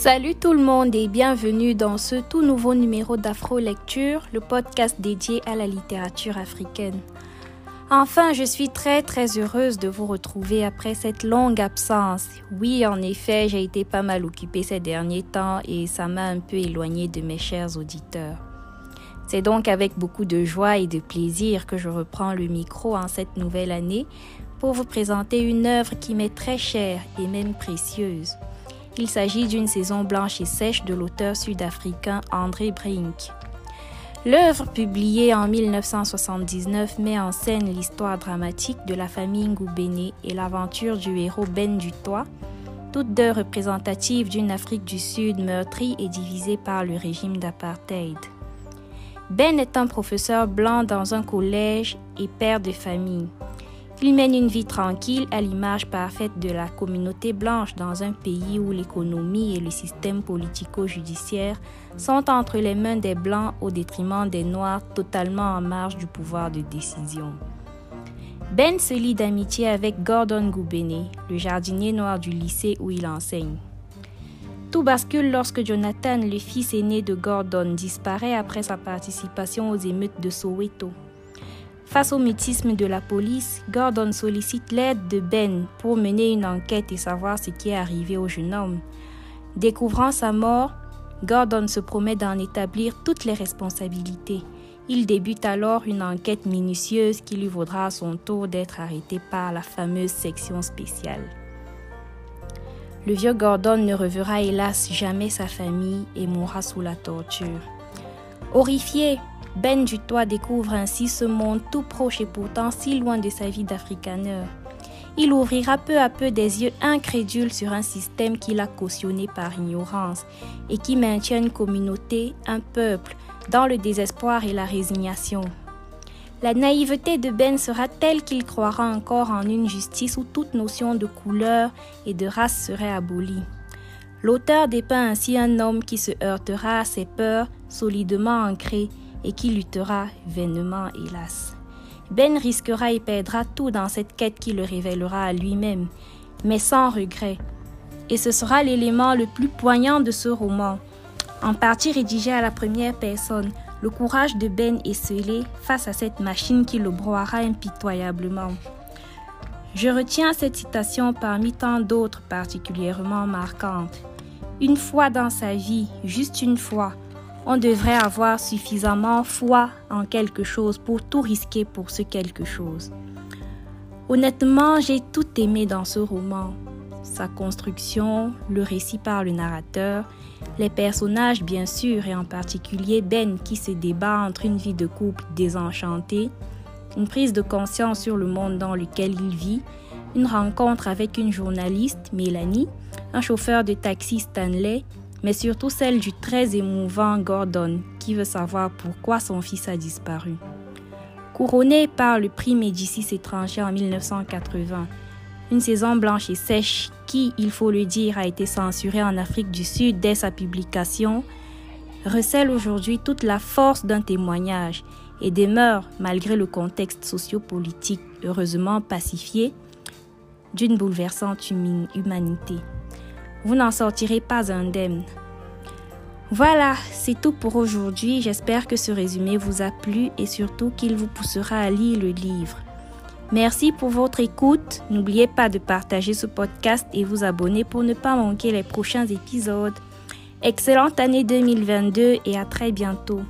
Salut tout le monde et bienvenue dans ce tout nouveau numéro d'Afro Lecture, le podcast dédié à la littérature africaine. Enfin, je suis très très heureuse de vous retrouver après cette longue absence. Oui, en effet, j'ai été pas mal occupée ces derniers temps et ça m'a un peu éloignée de mes chers auditeurs. C'est donc avec beaucoup de joie et de plaisir que je reprends le micro en cette nouvelle année pour vous présenter une œuvre qui m'est très chère et même précieuse. Il s'agit d'une saison blanche et sèche de l'auteur sud-africain André Brink. L'œuvre publiée en 1979 met en scène l'histoire dramatique de la famille Ngoubéné et l'aventure du héros Ben Dutoit, toutes deux représentatives d'une Afrique du Sud meurtrie et divisée par le régime d'apartheid. Ben est un professeur blanc dans un collège et père de famille. Il mène une vie tranquille à l'image parfaite de la communauté blanche dans un pays où l'économie et le système politico-judiciaire sont entre les mains des blancs au détriment des noirs totalement en marge du pouvoir de décision. Ben se lie d'amitié avec Gordon Goubene, le jardinier noir du lycée où il enseigne. Tout bascule lorsque Jonathan, le fils aîné de Gordon, disparaît après sa participation aux émeutes de Soweto. Face au mutisme de la police, Gordon sollicite l'aide de Ben pour mener une enquête et savoir ce qui est arrivé au jeune homme. Découvrant sa mort, Gordon se promet d'en établir toutes les responsabilités. Il débute alors une enquête minutieuse qui lui vaudra à son tour d'être arrêté par la fameuse section spéciale. Le vieux Gordon ne reverra hélas jamais sa famille et mourra sous la torture. Horrifié, ben Dutoit découvre ainsi ce monde tout proche et pourtant si loin de sa vie d'africaneur. Il ouvrira peu à peu des yeux incrédules sur un système qu'il a cautionné par ignorance et qui maintient une communauté, un peuple, dans le désespoir et la résignation. La naïveté de Ben sera telle qu'il croira encore en une justice où toute notion de couleur et de race serait abolie. L'auteur dépeint ainsi un homme qui se heurtera à ses peurs solidement ancrées et qui luttera vainement, hélas. Ben risquera et perdra tout dans cette quête qui le révélera à lui-même, mais sans regret. Et ce sera l'élément le plus poignant de ce roman. En partie rédigé à la première personne, le courage de Ben est scellé face à cette machine qui le broiera impitoyablement. Je retiens cette citation parmi tant d'autres particulièrement marquantes. Une fois dans sa vie, juste une fois, on devrait avoir suffisamment foi en quelque chose pour tout risquer pour ce quelque chose. Honnêtement, j'ai tout aimé dans ce roman. Sa construction, le récit par le narrateur, les personnages bien sûr et en particulier Ben qui se débat entre une vie de couple désenchantée, une prise de conscience sur le monde dans lequel il vit, une rencontre avec une journaliste, Mélanie, un chauffeur de taxi Stanley mais surtout celle du très émouvant Gordon qui veut savoir pourquoi son fils a disparu. Couronné par le prix Médicis étranger en 1980, une saison blanche et sèche qui, il faut le dire, a été censurée en Afrique du Sud dès sa publication, recèle aujourd'hui toute la force d'un témoignage et demeure, malgré le contexte sociopolitique heureusement pacifié, d'une bouleversante humanité vous n'en sortirez pas indemne. Voilà, c'est tout pour aujourd'hui. J'espère que ce résumé vous a plu et surtout qu'il vous poussera à lire le livre. Merci pour votre écoute. N'oubliez pas de partager ce podcast et vous abonner pour ne pas manquer les prochains épisodes. Excellente année 2022 et à très bientôt.